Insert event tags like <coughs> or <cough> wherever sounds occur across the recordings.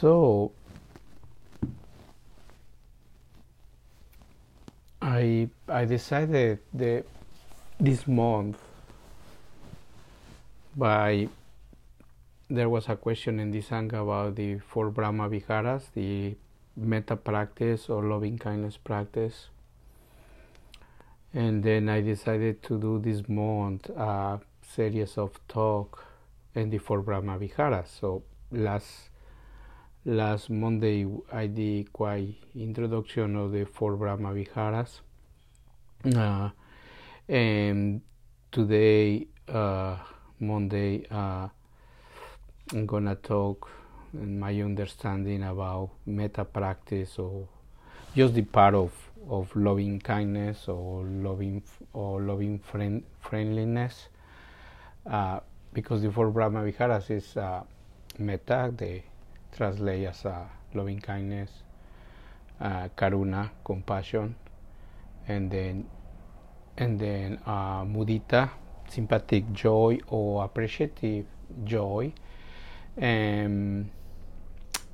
So I I decided that this month by there was a question in the Sangha about the four Brahma Viharas, the metta practice or loving kindness practice. And then I decided to do this month a series of talk in the four Brahma Viharas. So last last Monday I did quite introduction of the four Brahma Viharas. Uh, and today, uh, Monday, uh, I'm gonna talk in my understanding about metta practice or just the part of, of loving kindness or loving or loving friend, friendliness uh, because the four Brahma Viharas is uh, metta they translate as loving kindness uh, karuna compassion and then and then uh, mudita sympathetic joy or appreciative joy and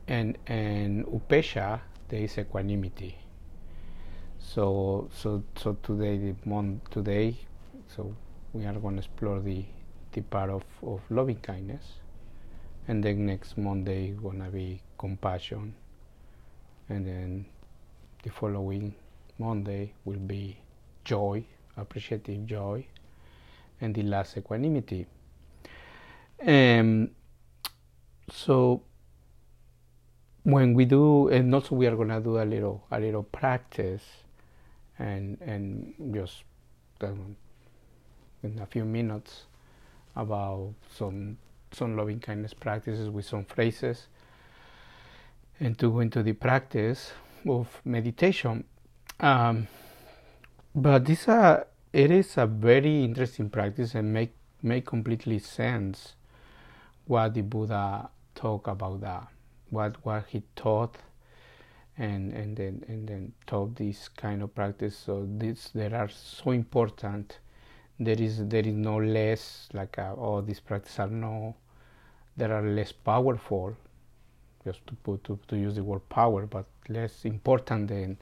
and and upesha there is equanimity. So so so today the month today so we are going to explore the the part of, of loving kindness and then next monday gonna be compassion. And then the following monday will be joy appreciative joy and the last equanimity. Um, so when we do and also we are gonna do a little a little practice and and just um, in a few minutes about some some loving kindness practices with some phrases and to go into the practice of meditation um, but this uh, it is a very interesting practice and make make completely sense what the Buddha talk about that, what what he taught, and and then and then taught this kind of practice. So this there are so important. There is there is no less like uh, oh these practices are no, there are less powerful, just to put to, to use the word power, but less important than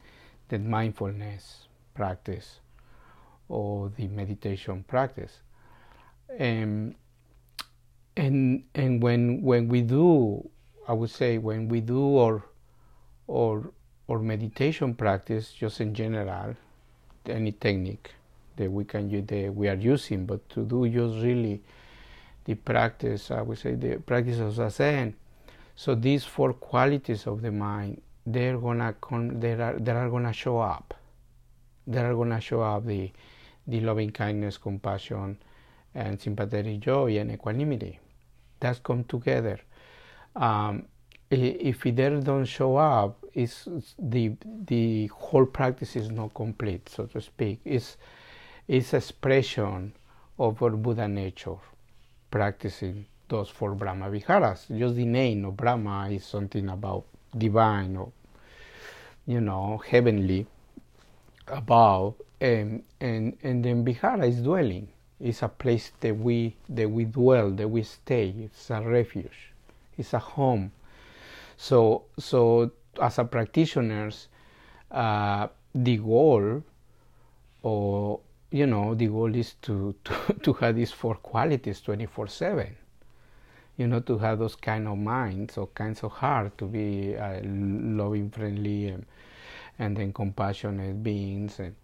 than mindfulness practice or the meditation practice. Um, and and when when we do i would say when we do or or or meditation practice just in general any technique that we can that we are using but to do just really the practice i would say the practice of zazen so these four qualities of the mind they're gonna con- they are they are gonna show up they are gonna show up the the loving kindness compassion and sympathetic joy and equanimity That's come together. Um, if they don't show up, it's the the whole practice is not complete, so to speak. It's it's expression of our Buddha nature, practicing those four Brahma Viharas. Just the name of Brahma is something about divine or you know heavenly, above, and and and then Vihara is dwelling it's a place that we that we dwell, that we stay. It's a refuge. It's a home. So so as a practitioners, uh, the goal, or you know, the goal is to to, <laughs> to have these four qualities twenty four seven. You know, to have those kind of minds or kinds of heart, to be uh, loving, friendly, and, and then compassionate beings, and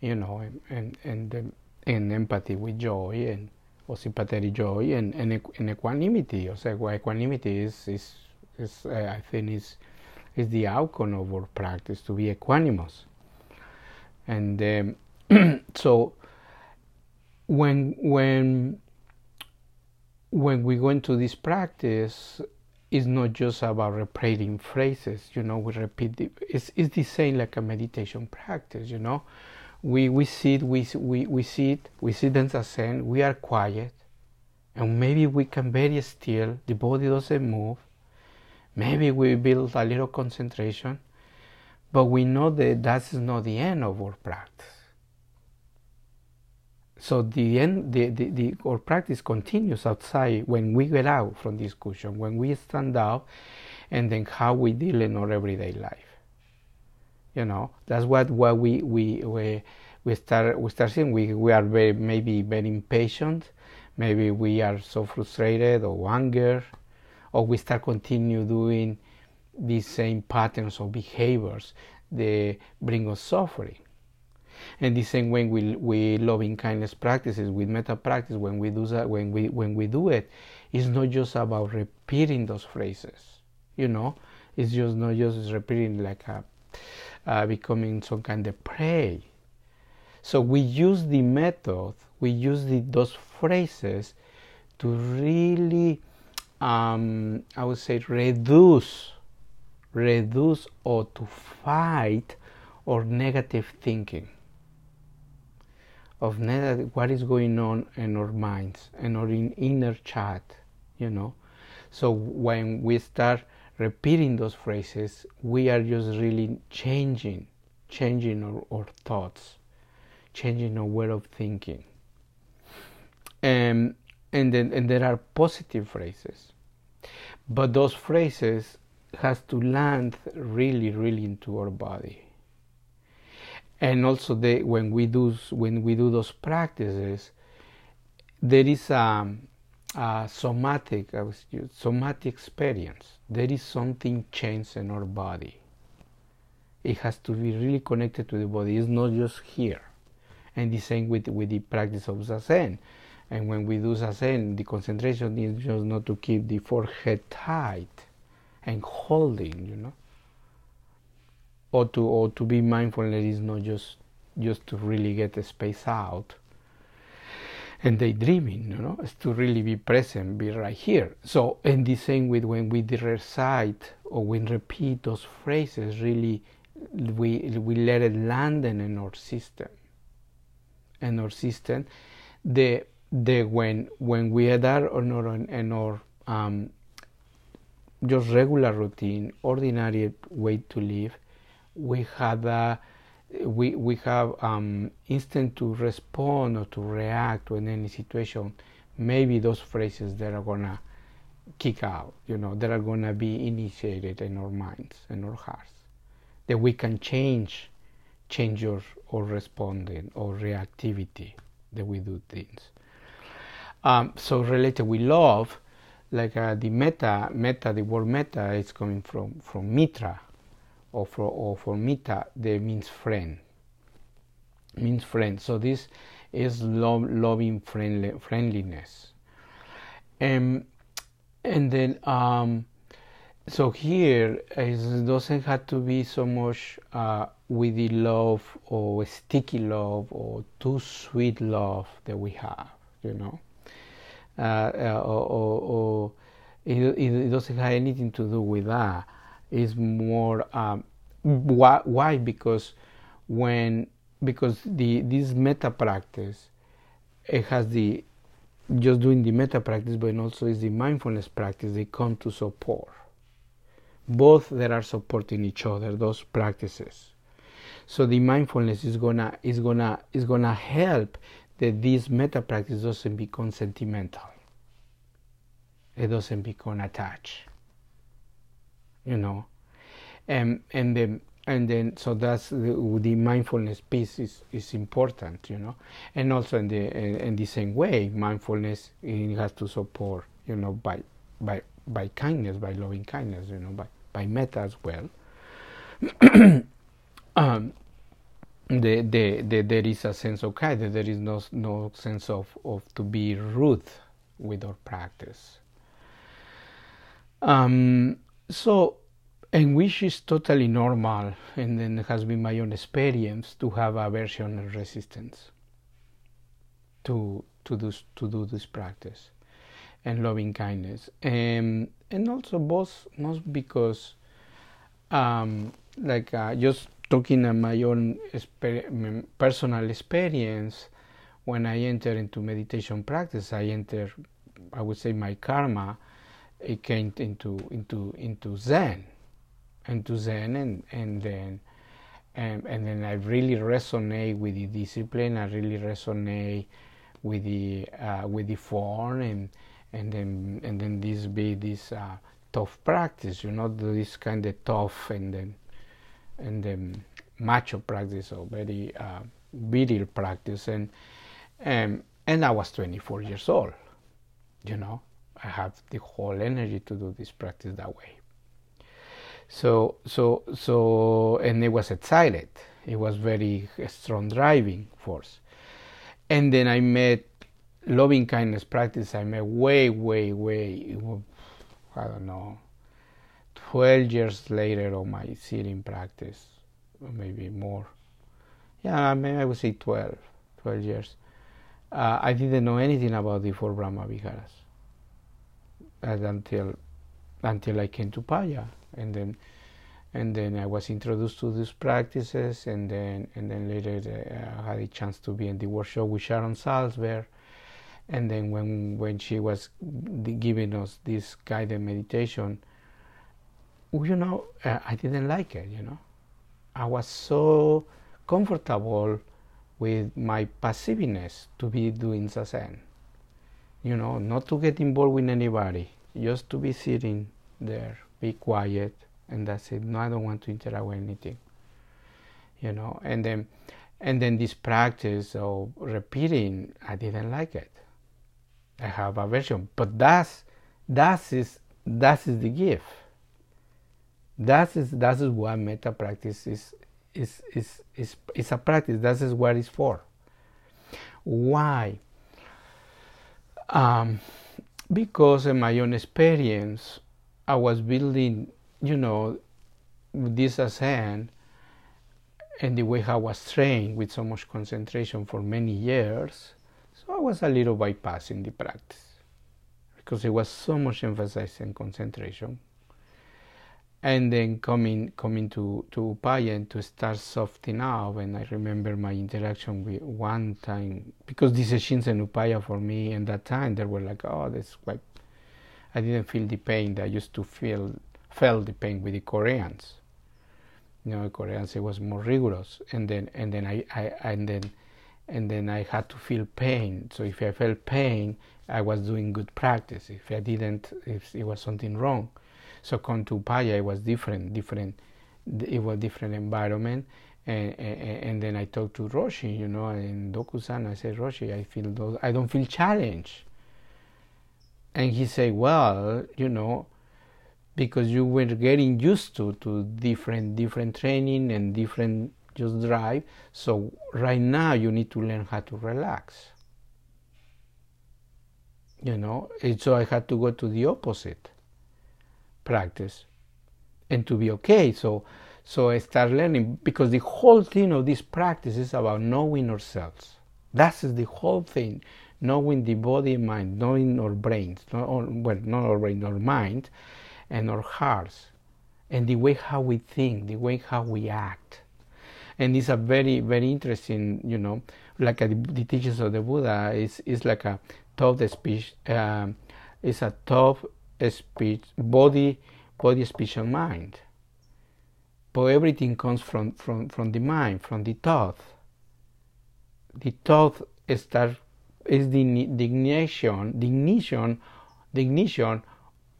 you know, and and, and then en empathy with joy and or sympathetic joy and, and, and equanimity. O sea, equanimity is, is, is uh, I think is, is the outcome of our practice to be equanimous. And um, <clears throat> so when when when we go into this practice, it's not just about repeating phrases. You know, we repeat. The, it's it's the same like a meditation practice. You know, we, we sit, we, we, we sit, we sit in zazen, we are quiet, and maybe we can very still, the body doesn't move, maybe we build a little concentration, but we know that that is not the end of our practice. So the end, the, the, the, our practice continues outside when we get out from this cushion, when we stand up, and then how we deal in our everyday life. You know, that's what, what we, we, we, we start, we start seeing. We, we are very, maybe very impatient, maybe we are so frustrated or anger, or we start continue doing these same patterns of behaviors that bring us suffering and the same way we we loving kindness practices with metta practice when we do that when we when we do it it's not just about repeating those phrases you know? It's just not just repeating like a, uh, becoming some kind of prey. So we use the method we use the, those phrases to really um, i would say reduce reduce or to fight or negative thinking of what is going on in our minds and our in inner chat, you know. So when we start repeating those phrases, we are just really changing, changing our, our thoughts, changing our way of thinking. And and then and there are positive phrases, but those phrases has to land really, really into our body and also the, when we do when we do those practices, there is a, a somatic a somatic experience. There is something changed in our body. It has to be really connected to the body. It's not just here. And the same with with the practice of zazen. And when we do zazen, the concentration is just not to keep the forehead tight and holding, you know or to or to be mindfulness is not just just to really get a space out and daydreaming, you know, is to really be present, be right here. So, and the same with when we recite or we repeat those phrases, really, we we let it land in our system. In our system, the the when when we are there or not in our um, just regular routine, ordinary way to live, we had a, we we have um, instant to respond or to react to any situation. Maybe those phrases that are gonna kick out, you know, that are gonna be initiated in our minds and our hearts, that we can change, change our, our responding or reactivity that we do things. Um, so related with love, like uh, the meta, metta, the word metta is coming from from mitra, or for, or for mita, that means friend. Means friend. So this is love, loving friendly, friendliness. And, and then, um, so here it doesn't have to be so much uh, with the love or sticky love or too sweet love that we have, you know. Uh, uh, or, or, or it, it, doesn't have anything to do with that is more um, why, why? Because when because the this metta practice it has the just doing the metta practice but also is the mindfulness practice they come to support. Both that are supporting each other those practices. So the mindfulness is gonna is gonna is gonna help that this metta practice doesn't become sentimental. It doesn't become attached you know. And and then and then so that's the, the, mindfulness piece is, is important you know. And also in the in, the same way mindfulness has to support you know by by by kindness by loving kindness you know by by metta as well. <coughs> Um, the, the, the, there is a sense of kindness. There is no no sense of, of to be rude with our practice. Um, so and which is totally normal and then has been my own experience to have aversion and resistance to to do to do this practice and loving kindness. And and also both most because um, like uh, just talking on my own exper- personal experience when I enter into meditation practice I enter I would say my karma it came into into into Zen into Zen and and then and, and then I really resonate with the discipline. I really resonate with the uh, with the form, and and then and then this be this uh, tough practice. You know, this kind of tough and then and then macho practice or very uh, practice, and and and I was 24 years old. You know, I have the whole energy to do this practice that way. So so so and it was excited. It was very strong driving force. And then I met loving kindness practice. I met way way way I don't know 12 years later of my sitting practice, maybe more. Yeah, maybe I would say 12, 12 years. Uh, I didn't know anything about the four Brahma Viharas until until I came to Upaya and then and then I was introduced to these practices, and then and then later uh, I had a chance to be in the workshop with Sharon Salzberg, and then when when she was giving us this guided meditation, you know, uh, I didn't like it. You know, I was so comfortable with my passiveness to be doing zazen. You know, not to get involved with anybody, just to be sitting there be quiet, and that's it. No, I don't want to interact with anything. You know, and then and then this practice of repeating, I didn't like it. I have aversion, but that's that is that is the gift. That is that is what metta practice is is is is is a practice. That is what it's for. Why? Um, because in my own experience, I was building, you know, this zazen and the way I was trained with so much concentration for many years. So I was a little bypassing the practice because it was so much emphasis in concentration. And then coming coming to, to Upaya and to start softening up and I remember my interaction with one time because these sessions in Upaya for me in that time they were like, oh that's like I didn't feel the pain that I used to feel felt the pain with the Koreans. You know, the Koreans it was more rigorous, and then and then I, I and then and then I had to feel pain. So if I felt pain, I was doing good practice. If I didn't, if it was something wrong. So come to Upaya, it was different, different. It was different environment, and, and, and then I talked to Roshi, you know, in Dokusan. I said, Roshi, I feel those. I don't feel challenged and he said well you know because you were getting used to to different different training and different just drive so right now you need to learn how to relax you know and so i had to go to the opposite practice and to be okay so so i start learning because the whole thing of this practice is about knowing ourselves that's the whole thing knowing the body and mind, knowing our brains, not our, well, not our brain, our mind, and our hearts, and the way how we think, the way how we act. And it's a very, very interesting, you know, like a, the teachings of the Buddha is is like a tough speech, um, it's a thought speech, body, body, speech, and mind. But everything comes from, from, from the mind, from the thought. The thought is the, the ignition, the ignition, the ignition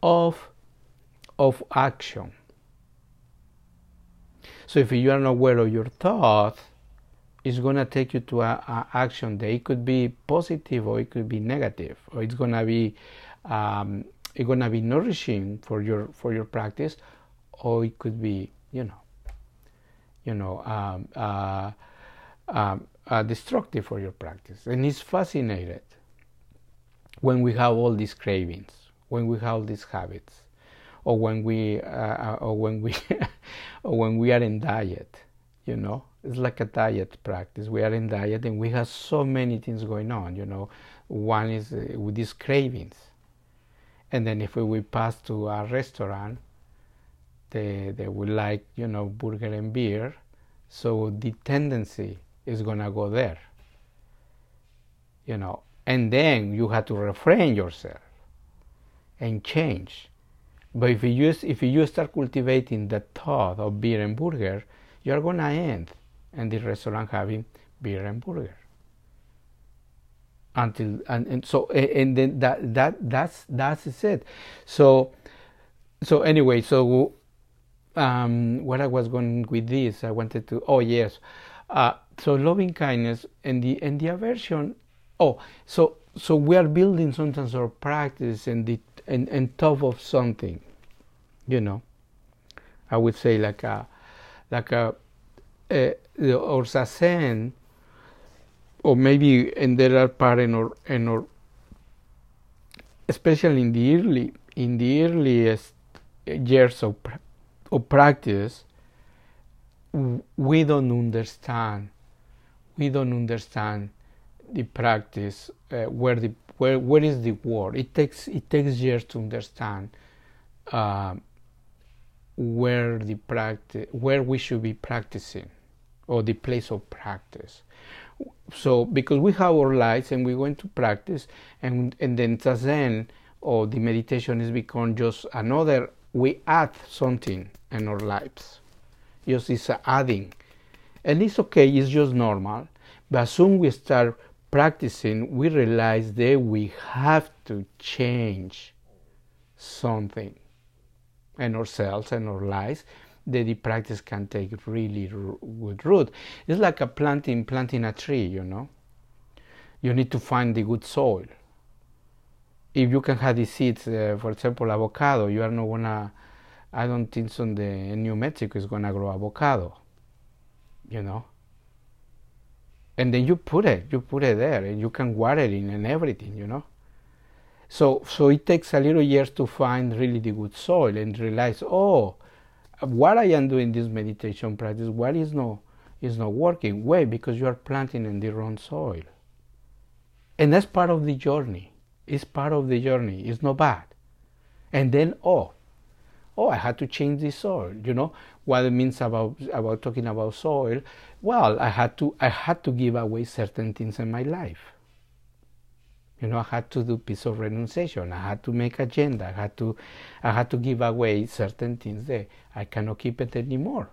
of, of action. So if you are not aware of your thought, it's going to take you to an action that it could be positive or it could be negative, or it's to be um, it's to be nourishing for your for your practice, or it could be you know you know um, uh, um, uh, destructive for your practice. And it's fascinated when we have all these cravings, when we have all these habits, or when we uh, uh or when we <laughs> or when we are in diet. You know, it's like a diet practice. We are in diet and we have so many things going on. You know, one is uh, with these cravings, and then if we, pass to a restaurant, they they would like you know burger and beer. So the tendency is going to go there. You know, and then you have to refrain yourself and change. But if you if you start cultivating the thought of beer and burger, you're gonna end in the restaurant having beer and burger until and, and so and then that that that's that's it. So so anyway so um what i was going with this i wanted to oh yes uh so loving kindness and the and the aversion oh so so we are building sometimes our practice and the and, and top of something you know. I would say like a like a, a or zazen or maybe and there are part in our in our especially in the early in the earliest years of of practice we don't understand we don't understand the practice uh, where the where where is the word. It takes it takes years to understand uh, where the practice where we should be practicing or the place of practice so because we have our lives and we're going to practice and and then zazen or the meditation is become just another we add something in our lives. Just it's adding. And it's okay it's just normal. But soon we start practicing we realize that we have to change something in ourselves and our lives the practice can take really good root. It's like a planting planting a tree, you know. You need to find the good soil. If you can have the seeds, uh, for example, avocado, you are not gonna. I don't think so. The in New Mexico is gonna grow avocado. You know. And then you put it, you put it there, and you can water it and everything, you know. So, so it takes a little years to find really the good soil and realize, oh, what I am doing this meditation practice, what is not is not working? Why? Because you are planting in the wrong soil. And that's part of the journey. It's part of the journey. It's not bad. And then oh, oh, I had to change the soil. You know what it means about about talking about soil. Well, I had to I had to give away certain things in my life. You know, I had to do piece of renunciation. I had to make agenda. I had to, I had to give away certain things that I cannot keep it anymore.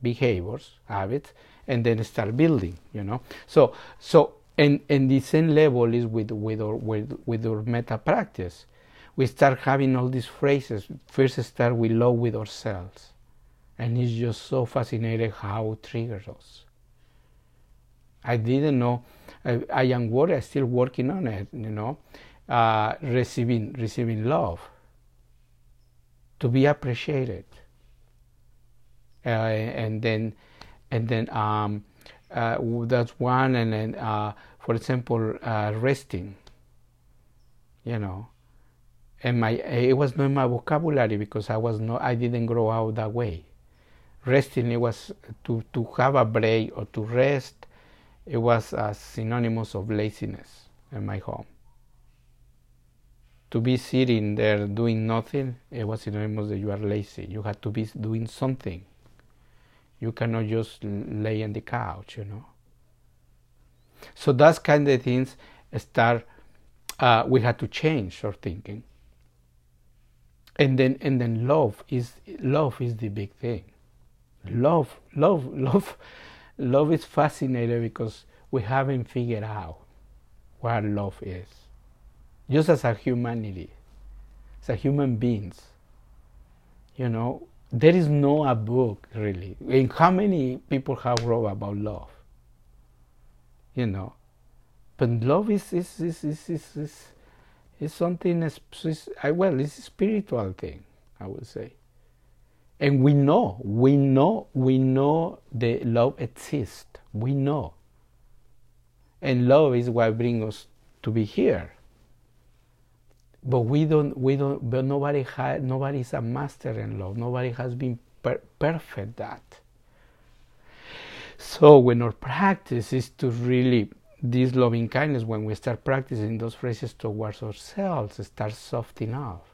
Behaviors, habits, and then start building. You know, so so and and the same level is with with our with with our metta practice. We start having all these phrases. First, start with love with ourselves, and it's just so fascinating how it triggers us. I didn't know I, I am working, still working on it, you know, uh, receiving, receiving love, to be appreciated. Uh, and then, and then um, uh, that's one, and then, uh, for example, uh, resting, you know, and my it was not in my vocabulary because I was not I didn't grow out that way. Resting it was to to have a break or to rest it was a synonymous of laziness in my home. To be sitting there doing nothing, it was synonymous that you are lazy. You had to be doing something. You cannot just lay on the couch, you know. So that's kind of things start. Uh, we had to change our thinking. And then, and then love is love is the big thing. Love, love, <laughs> love love is fascinating because we haven't figured out what love is. Just as a humanity, as a human beings, you know, there is no a book really. And how many people have wrote about love? You know, but love is is is is is, is, is something. Is, is, well, it's a spiritual thing, I would say and we know, we know, we know the love exists. We know. And love is what brings us to be here. But we don't, we don't, but nobody has, nobody is a master in love. Nobody has been per- perfect that. So when our practice is to really, this loving kindness, when we start practicing those phrases towards ourselves, start softening up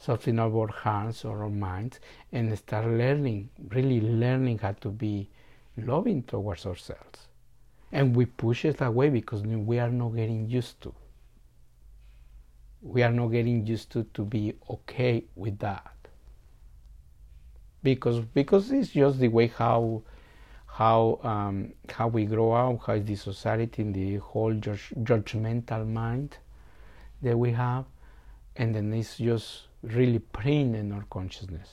something of our hands or our minds and start learning, really learning how to be loving towards ourselves. And we push it away because we are not getting used to. We are not getting used to to be okay with that. because because it's just the way how how um, how we grow up, how is the society, and the whole judge, judgmental mind that we have, and then it's just really print in our consciousness.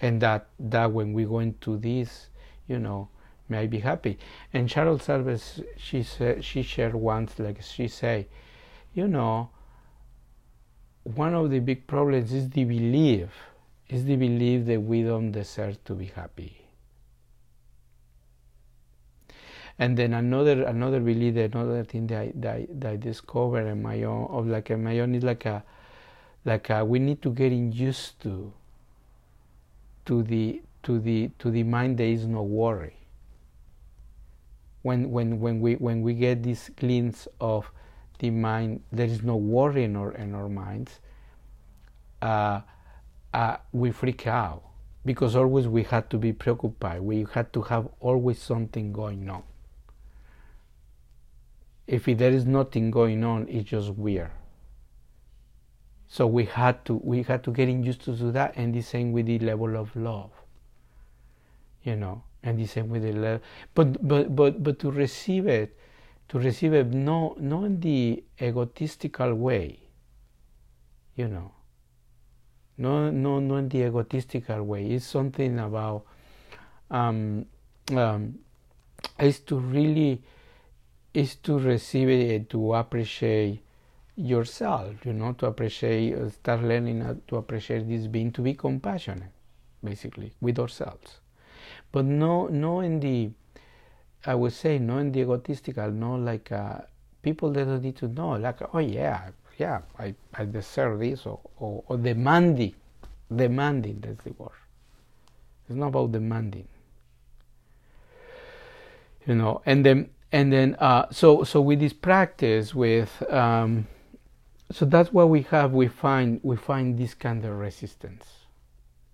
And that that when we go into this, you know, may I be happy. And Sharon Salzberg, she said, she shared once, like she say, you know, one of the big problems is the belief, is the belief that we don't deserve to be happy. And then another another belief, another thing that I, that I, that I discovered in my own of like in my own is like a like a, we need to get used to to the to the to the mind there is no worry. When when when we when we get this glimpse of the mind, there is no worry in our in our minds. Uh, uh, we freak out because always we had to be preoccupied. We had to have always something going on. If there is nothing going on, it's just weird. So we had to we had to get in used to do that, and the same with the level of love. You know, and the same with the level, but but but but to receive it, to receive it no not in the egotistical way. You know. No no not in the egotistical way. It's something about um, um, is to really is to receive it to appreciate yourself you know to appreciate uh, start learning uh, to appreciate this being to be compassionate basically with ourselves. But no no in the i would say no in the egotistical no like uh, people that don't need to know like oh yeah yeah i, I deserve this or, or, or demanding demanding that's the word. It's not about demanding. You know and then and then uh, so so with this practice with um, so that's what we have. We find we find this kind of resistance.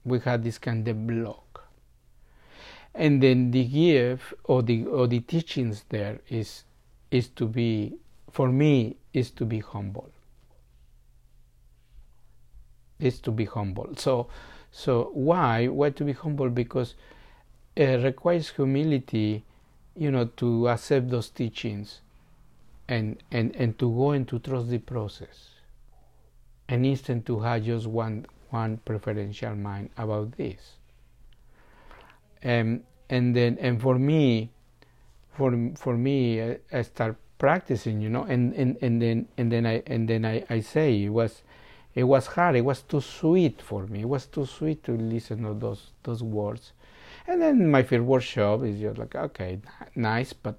We have this kind of block. And then the gift or the or the teachings there is is to be for me is to be humble. Is to be humble. So so why why to be humble? Because it requires humility you know to accept those teachings and and and to go and to trust the process. And instead to have just one one preferential mind about this. And and then and for me for for me I, I start practicing you know and, and and then and then I and then I, I say it was it was hard it was too sweet for me. It was too sweet to listen to those those words. And then my first workshop is just like okay nice but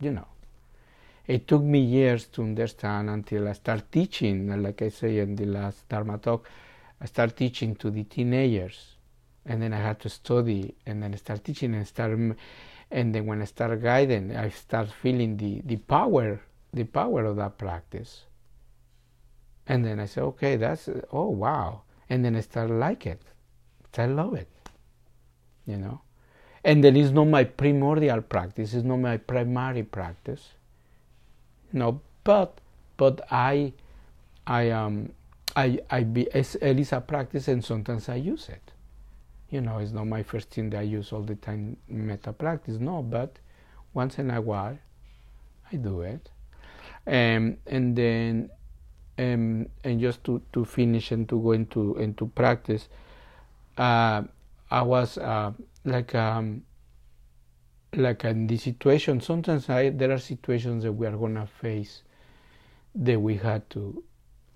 you know it took me years to understand until I start teaching, like I say in the last Dharma talk, I start teaching to the teenagers, and then I had to study, and then I start teaching and start, and then when I start guiding, I start feeling the the power, the power of that practice. And then I say, okay, that's oh wow, and then I start like it, I love it, you know, and then it's not my primordial practice, it's not my primary practice no, but but I I um I I be it's, it is a practice and sometimes I use it. You know, it's not my first thing that I use all the time metta practice, no, but once in a while I do it. Um, and then um, and just to, to finish and to go into into practice, uh, I was uh, like um, like in the situation sometimes I, there are situations that we are gonna face that we had to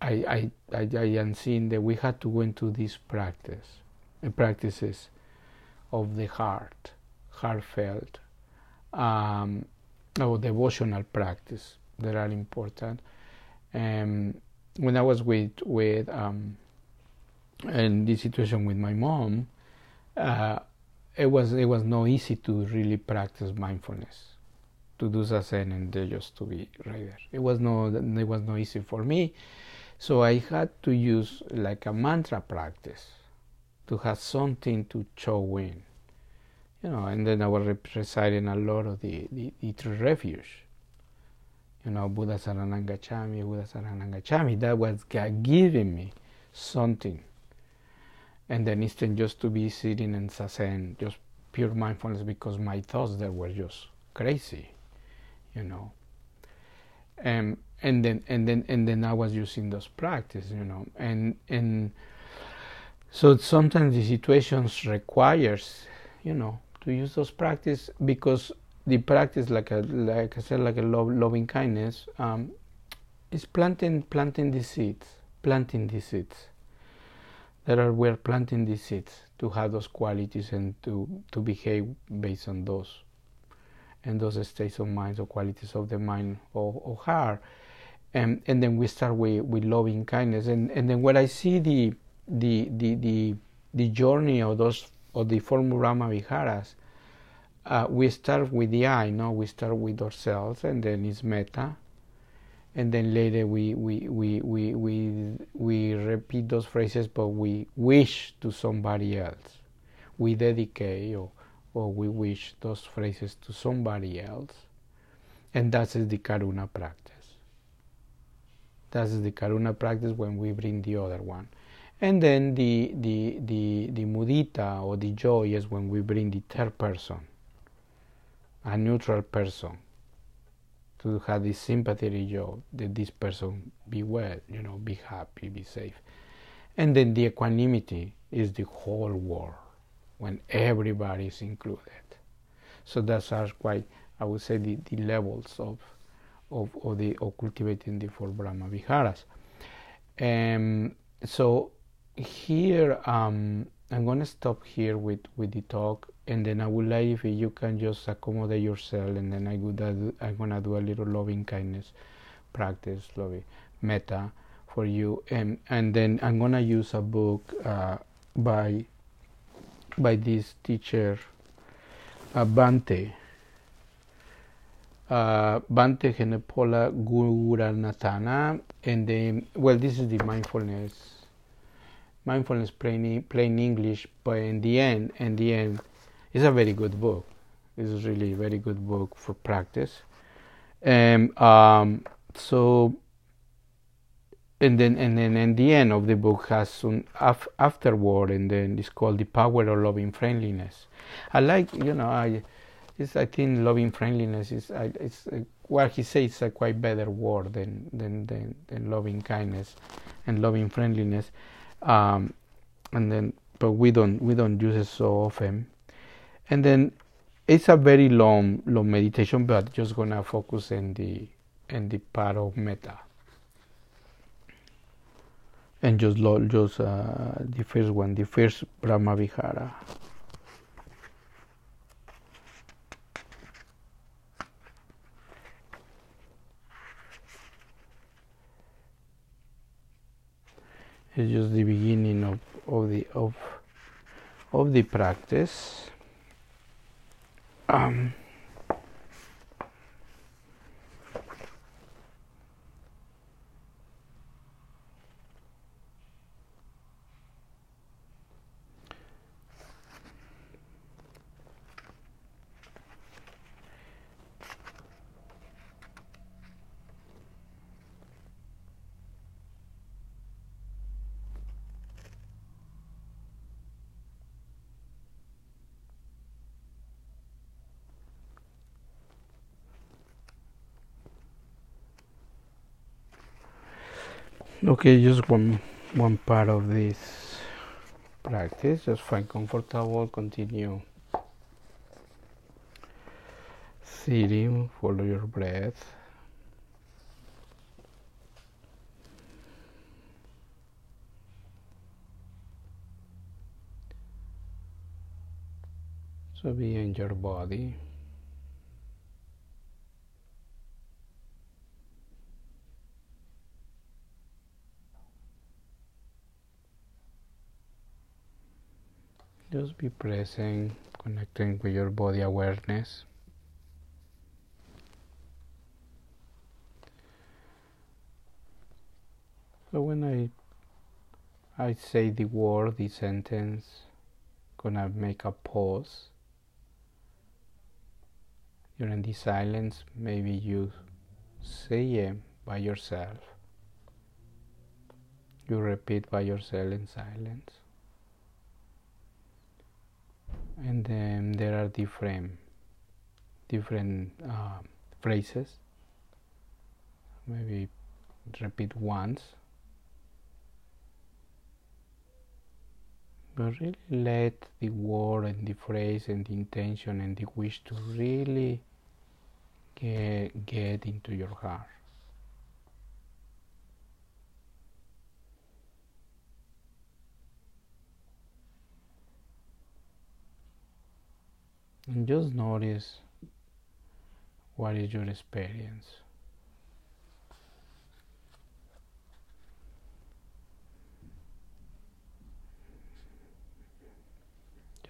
I, I, I, I am seeing that we had to go into this practice the practices of the heart heartfelt um, or devotional practice that are important. And when I was with with um, in this situation with my mom uh, it was it was not easy to really practice mindfulness to do zazen and just to be right there. It was no it was not easy for me. So i had to use like a mantra practice to have something to show in you know and then i was reciting a lot of the the, the refuge you know buddha saranam gacchami buddha saranam gacchami that was giving me something and then instead just to be sitting in zazen, just pure mindfulness because my thoughts there were just crazy, you know. Um, and then and then and then I was using those practices, you know, and and so sometimes the situations requires, you know, to use those practice because the practice, like a like I said, like a love, loving kindness, um, is planting planting the seeds, planting the seeds. That are we're planting these seeds to have those qualities and to to behave based on those and those states of mind or qualities of the mind or, or heart. And, and then we start with, with loving kindness. And, and then when I see the, the, the, the, the journey of those, of the four Brahma Viharas, uh, we start with the I, no? We start with ourselves, and then it's metta, and then later we we we we we, we repeat those phrases, but we wish to somebody else, we dedicate or or we wish those phrases to somebody else, and that is the karuna practice. That is the karuna practice when we bring the other one. And then the, the, the, the mudita or the joy is when we bring the third person, a neutral person, to have this sympathy joy that this person be well, you know, be happy, be safe. And then the equanimity is the whole world when everybody is included. So that's quite, I would say, the, the levels of, of, of, the, of cultivating the four Brahma Viharas. Um, so here, um, I'm going to stop here with, with the talk, and then I would like if you can just accommodate yourself, and then I would I'm going to do a little loving kindness practice, loving metta for you, and and then I'm to use a book uh, by by this teacher uh, Bhante. Uh, Bhante Henepola and then well, this is the mindfulness, mindfulness plain plain English, but in the end, in the end, it's a very good book. It's really a very good book for practice. And um, so and then and then in the end of the book has some af- afterword and then it's called the power of loving friendliness i like you know i it's i think loving friendliness is I, it's uh, what he says a quite better word than than than, than loving kindness and loving friendliness um, and then but we don't we don't use it so often and then it's a very long long meditation but just gonna focus in the in the part of metta and just just uh, the first one, the first Brahma Vihara. It's just the beginning of, of the of of the practice. Um, okay just one one part of this practice just find comfortable continue sitting follow your breath. So be in your body Just be present, connecting with your body awareness. So when I I say the word, the sentence, gonna make a pause. During the silence, maybe you say it by yourself. You repeat by yourself in silence. And then there are different different uh, phrases. Maybe repeat once. But really let the word and the phrase and the intention and the wish to really get, get into your heart and just notice what is your experience.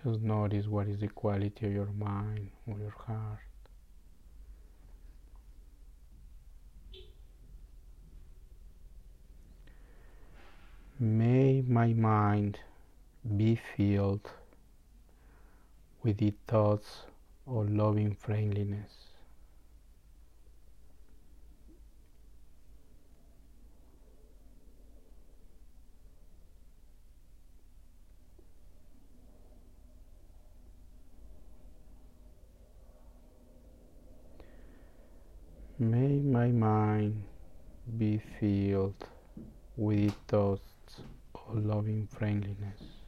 Just notice what is the quality of your mind or your heart. May my mind be filled with the thoughts of loving friendliness. May my mind be filled with thoughts of loving friendliness.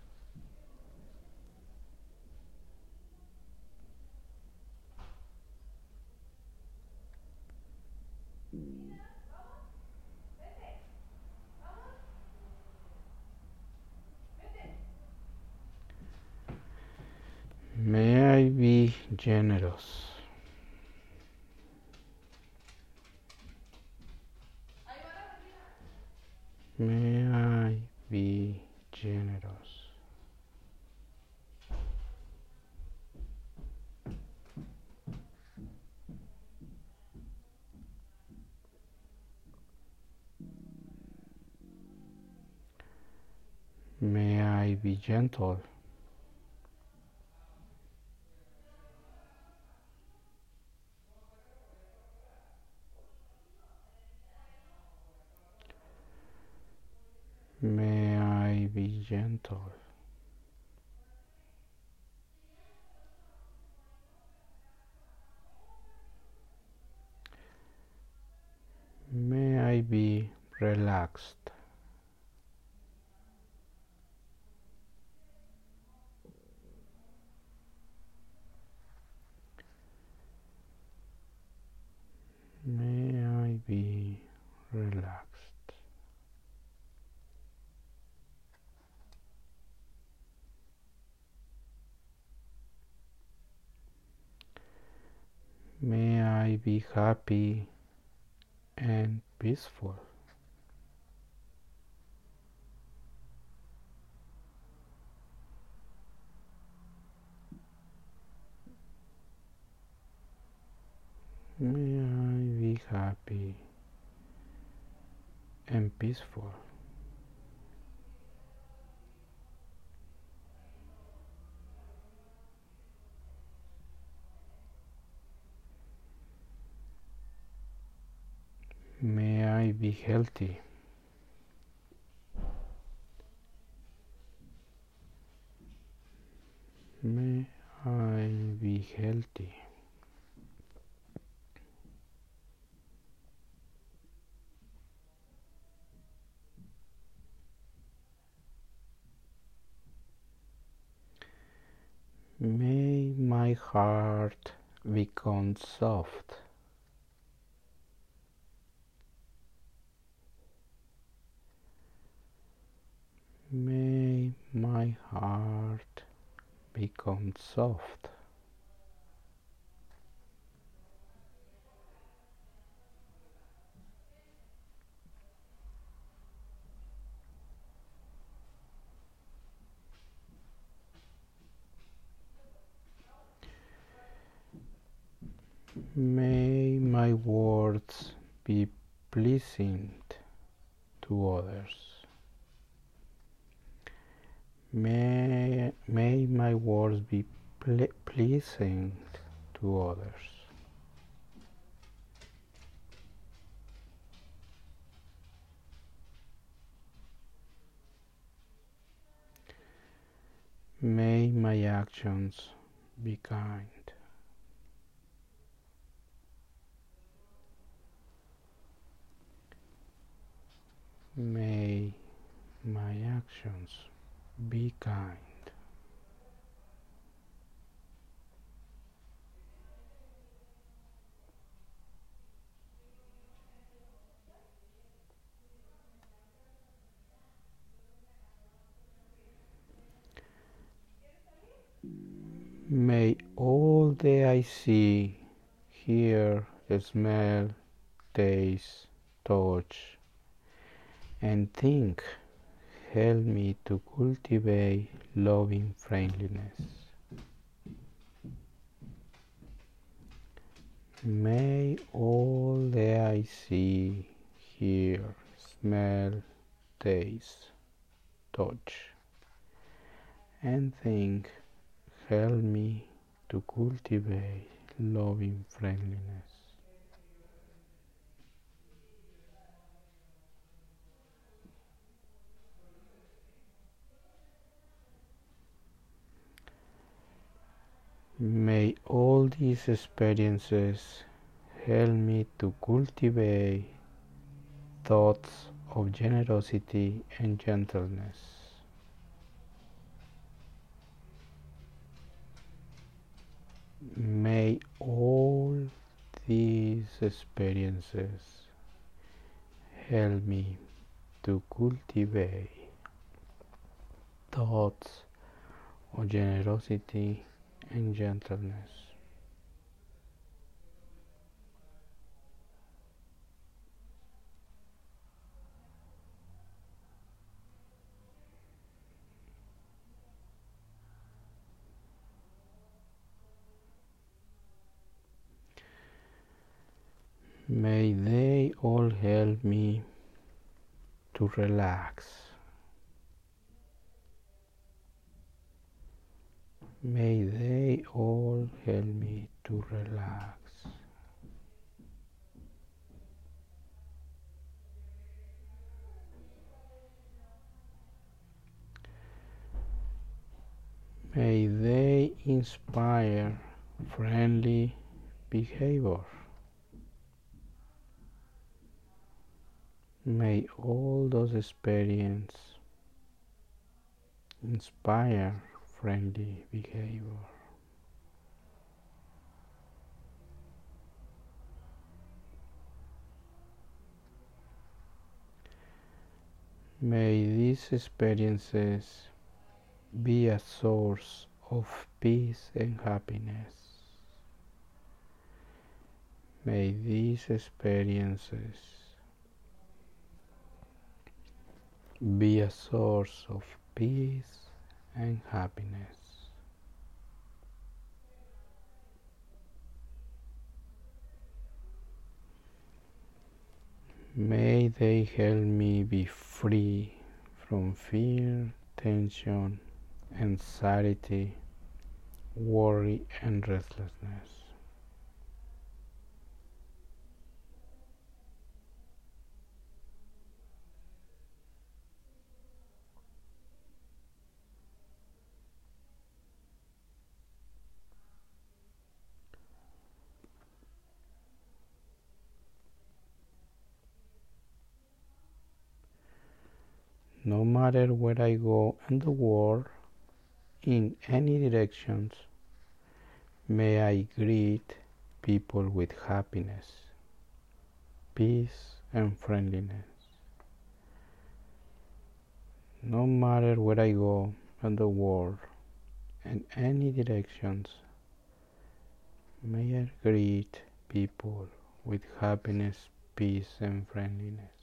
May I be generous. May I be generous. May I be gentle. Relaxed. May I be relaxed. May I be happy and peaceful. May I be happy and peaceful. May I be healthy. May I be healthy. May heart become soft. May my heart become soft. May my words be pleasing to others. May, may my words be ple- pleasing to others. May my actions be kind. May my actions be kind. May all that I see, hear, smell, taste, touch, and think help me to cultivate loving friendliness. May all that I see, hear, smell, taste, touch, and think help me to cultivate loving friendliness. May all these experiences help me to cultivate thoughts of generosity and gentleness. May all these experiences help me to cultivate thoughts of generosity and gentleness. May they all help me to relax. May they all help me to relax. May they inspire friendly behavior. May all those experiences inspire friendly behavior. May these experiences be a source of peace and happiness. May these experiences be a source of peace and happiness. May they help me be free from fear, tension, anxiety, worry, and restlessness. No matter where I go in the world, in any directions, may I greet people with happiness, peace, and friendliness. No matter where I go in the world, in any directions, may I greet people with happiness, peace, and friendliness.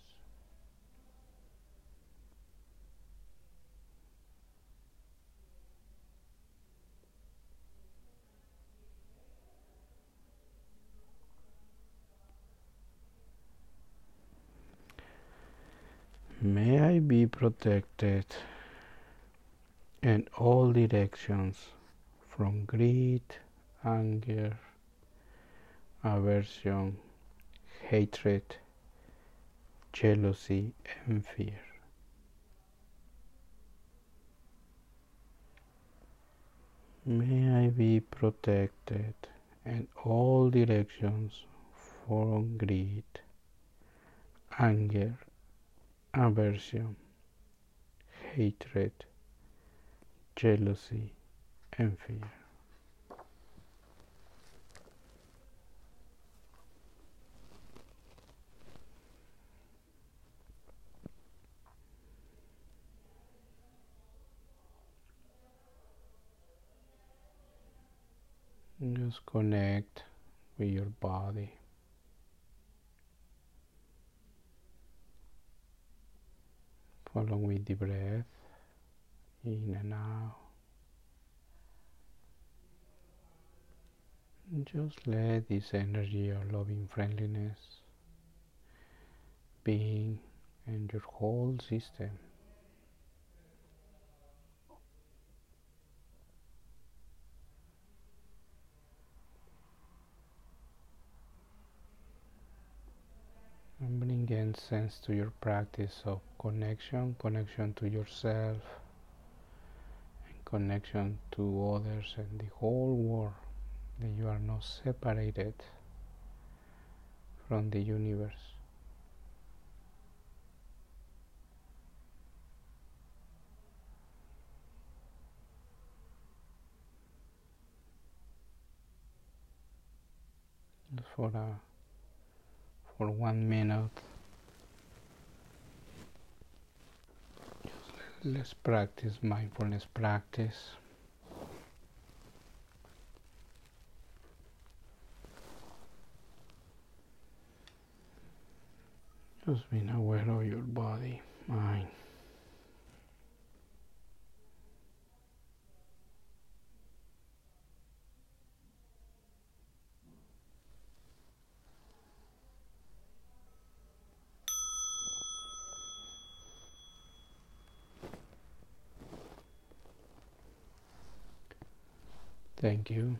May I be protected in all directions from greed, anger, aversion, hatred, jealousy, and fear. May I be protected in all directions from greed, anger, aversion, hatred, jealousy, and fear. Just connect with your body. Follow with the breath in and out. Just let this energy of loving friendliness be in your whole system. And bring in sense to your practice of connection, connection to yourself, and connection to others and the whole world that you are not separated from the universe. for a for one minute let's practice mindfulness practice Just being aware of your body, mind. Thank you.